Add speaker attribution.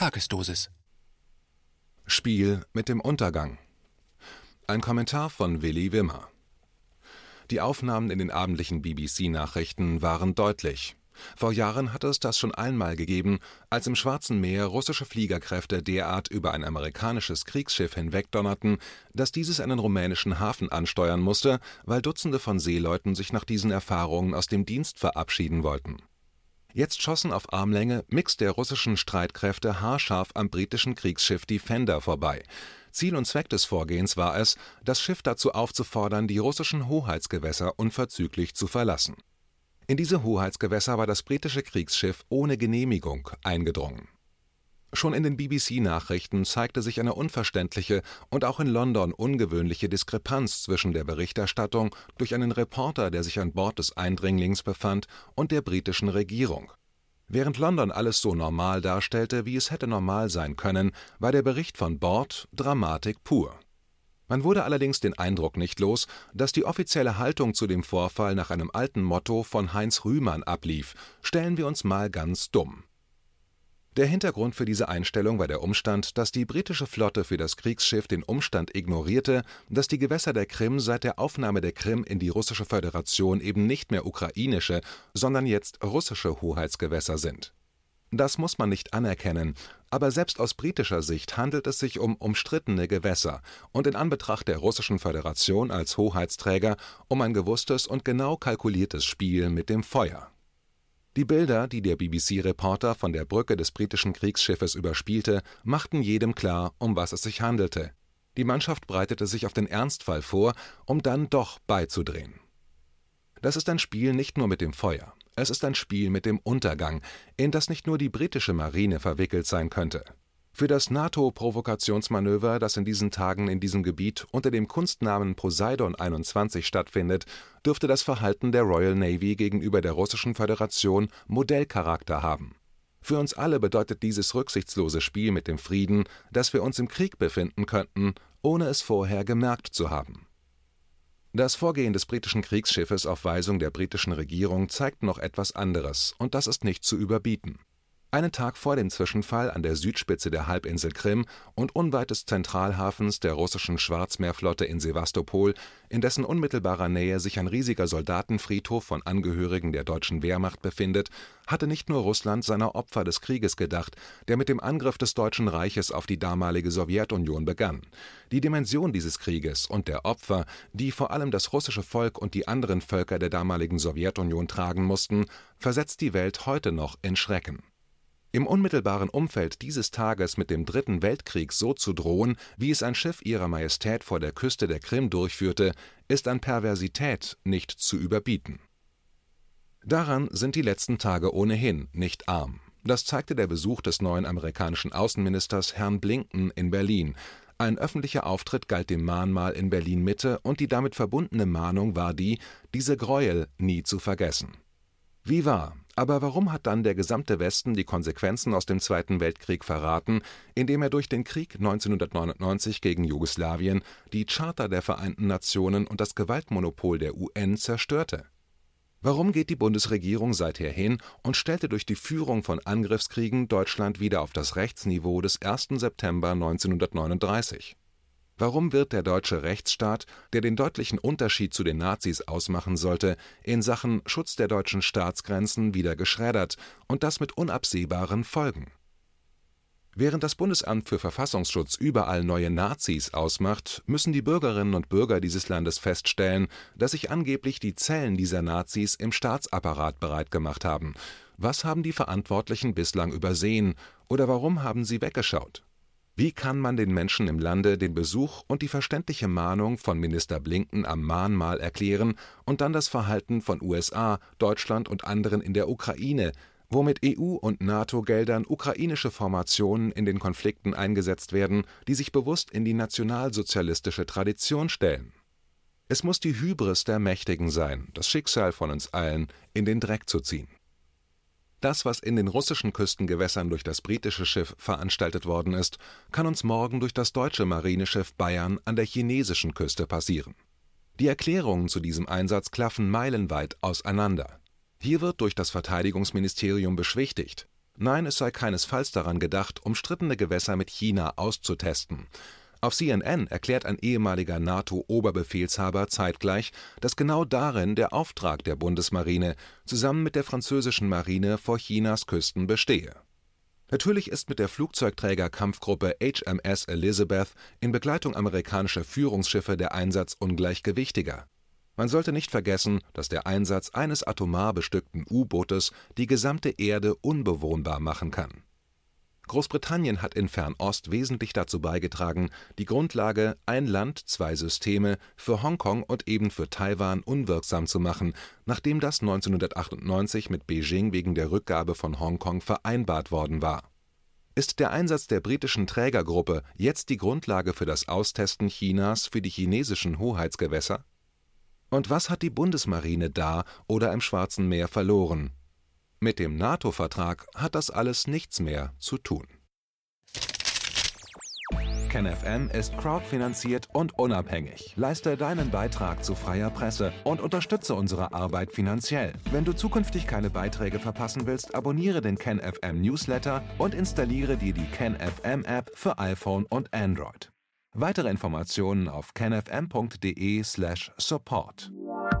Speaker 1: Tagesdosis.
Speaker 2: Spiel mit dem Untergang. Ein Kommentar von Willi Wimmer. Die Aufnahmen in den abendlichen BBC-Nachrichten waren deutlich. Vor Jahren hatte es das schon einmal gegeben, als im Schwarzen Meer russische Fliegerkräfte derart über ein amerikanisches Kriegsschiff hinwegdonnerten, dass dieses einen rumänischen Hafen ansteuern musste, weil Dutzende von Seeleuten sich nach diesen Erfahrungen aus dem Dienst verabschieden wollten. Jetzt schossen auf Armlänge Mix der russischen Streitkräfte haarscharf am britischen Kriegsschiff Defender vorbei. Ziel und Zweck des Vorgehens war es, das Schiff dazu aufzufordern, die russischen Hoheitsgewässer unverzüglich zu verlassen. In diese Hoheitsgewässer war das britische Kriegsschiff ohne Genehmigung eingedrungen. Schon in den BBC-Nachrichten zeigte sich eine unverständliche und auch in London ungewöhnliche Diskrepanz zwischen der Berichterstattung durch einen Reporter, der sich an Bord des Eindringlings befand, und der britischen Regierung. Während London alles so normal darstellte, wie es hätte normal sein können, war der Bericht von Bord Dramatik pur. Man wurde allerdings den Eindruck nicht los, dass die offizielle Haltung zu dem Vorfall nach einem alten Motto von Heinz Rühmann ablief: Stellen wir uns mal ganz dumm. Der Hintergrund für diese Einstellung war der Umstand, dass die britische Flotte für das Kriegsschiff den Umstand ignorierte, dass die Gewässer der Krim seit der Aufnahme der Krim in die russische Föderation eben nicht mehr ukrainische, sondern jetzt russische Hoheitsgewässer sind. Das muss man nicht anerkennen, aber selbst aus britischer Sicht handelt es sich um umstrittene Gewässer und in Anbetracht der russischen Föderation als Hoheitsträger um ein gewusstes und genau kalkuliertes Spiel mit dem Feuer die Bilder, die der BBC-Reporter von der Brücke des britischen Kriegsschiffes überspielte, machten jedem klar, um was es sich handelte. Die Mannschaft breitete sich auf den Ernstfall vor, um dann doch beizudrehen. Das ist ein Spiel nicht nur mit dem Feuer, es ist ein Spiel mit dem Untergang, in das nicht nur die britische Marine verwickelt sein könnte. Für das NATO-Provokationsmanöver, das in diesen Tagen in diesem Gebiet unter dem Kunstnamen Poseidon 21 stattfindet, dürfte das Verhalten der Royal Navy gegenüber der Russischen Föderation Modellcharakter haben. Für uns alle bedeutet dieses rücksichtslose Spiel mit dem Frieden, dass wir uns im Krieg befinden könnten, ohne es vorher gemerkt zu haben. Das Vorgehen des britischen Kriegsschiffes auf Weisung der britischen Regierung zeigt noch etwas anderes, und das ist nicht zu überbieten einen Tag vor dem Zwischenfall an der Südspitze der Halbinsel Krim und unweit des Zentralhafens der russischen Schwarzmeerflotte in Sewastopol, in dessen unmittelbarer Nähe sich ein riesiger Soldatenfriedhof von Angehörigen der deutschen Wehrmacht befindet, hatte nicht nur Russland seiner Opfer des Krieges gedacht, der mit dem Angriff des Deutschen Reiches auf die damalige Sowjetunion begann. Die Dimension dieses Krieges und der Opfer, die vor allem das russische Volk und die anderen Völker der damaligen Sowjetunion tragen mussten, versetzt die Welt heute noch in Schrecken im unmittelbaren Umfeld dieses Tages mit dem Dritten Weltkrieg so zu drohen, wie es ein Schiff Ihrer Majestät vor der Küste der Krim durchführte, ist an Perversität nicht zu überbieten. Daran sind die letzten Tage ohnehin nicht arm. Das zeigte der Besuch des neuen amerikanischen Außenministers Herrn Blinken in Berlin. Ein öffentlicher Auftritt galt dem Mahnmal in Berlin Mitte und die damit verbundene Mahnung war die, diese Gräuel nie zu vergessen. Wie wahr, aber warum hat dann der gesamte Westen die Konsequenzen aus dem Zweiten Weltkrieg verraten, indem er durch den Krieg 1999 gegen Jugoslawien die Charta der Vereinten Nationen und das Gewaltmonopol der UN zerstörte? Warum geht die Bundesregierung seither hin und stellte durch die Führung von Angriffskriegen Deutschland wieder auf das Rechtsniveau des 1. September 1939? Warum wird der deutsche Rechtsstaat, der den deutlichen Unterschied zu den Nazis ausmachen sollte, in Sachen Schutz der deutschen Staatsgrenzen wieder geschreddert, und das mit unabsehbaren Folgen? Während das Bundesamt für Verfassungsschutz überall neue Nazis ausmacht, müssen die Bürgerinnen und Bürger dieses Landes feststellen, dass sich angeblich die Zellen dieser Nazis im Staatsapparat bereitgemacht haben. Was haben die Verantwortlichen bislang übersehen oder warum haben sie weggeschaut? Wie kann man den Menschen im Lande den Besuch und die verständliche Mahnung von Minister Blinken am Mahnmal erklären und dann das Verhalten von USA, Deutschland und anderen in der Ukraine, wo mit EU- und NATO-Geldern ukrainische Formationen in den Konflikten eingesetzt werden, die sich bewusst in die nationalsozialistische Tradition stellen? Es muss die Hybris der Mächtigen sein, das Schicksal von uns allen in den Dreck zu ziehen das, was in den russischen Küstengewässern durch das britische Schiff veranstaltet worden ist, kann uns morgen durch das deutsche Marineschiff Bayern an der chinesischen Küste passieren. Die Erklärungen zu diesem Einsatz klaffen meilenweit auseinander. Hier wird durch das Verteidigungsministerium beschwichtigt, Nein, es sei keinesfalls daran gedacht, umstrittene Gewässer mit China auszutesten. Auf CNN erklärt ein ehemaliger NATO-Oberbefehlshaber zeitgleich, dass genau darin der Auftrag der Bundesmarine zusammen mit der französischen Marine vor Chinas Küsten bestehe. Natürlich ist mit der Flugzeugträger-Kampfgruppe HMS Elizabeth in Begleitung amerikanischer Führungsschiffe der Einsatz ungleich gewichtiger. Man sollte nicht vergessen, dass der Einsatz eines atomar bestückten U-Bootes die gesamte Erde unbewohnbar machen kann Großbritannien hat in Fernost wesentlich dazu beigetragen, die Grundlage Ein Land, zwei Systeme für Hongkong und eben für Taiwan unwirksam zu machen, nachdem das 1998 mit Beijing wegen der Rückgabe von Hongkong vereinbart worden war. Ist der Einsatz der britischen Trägergruppe jetzt die Grundlage für das Austesten Chinas für die chinesischen Hoheitsgewässer? Und was hat die Bundesmarine da oder im Schwarzen Meer verloren mit dem NATO-Vertrag hat das alles nichts mehr zu tun. KenFM ist crowdfinanziert und unabhängig. Leiste deinen Beitrag zu freier Presse und unterstütze unsere Arbeit finanziell. Wenn du zukünftig keine Beiträge verpassen willst, abonniere den KenFM Newsletter und installiere dir die KenFM App für iPhone und Android. Weitere Informationen auf kenfm.de/support.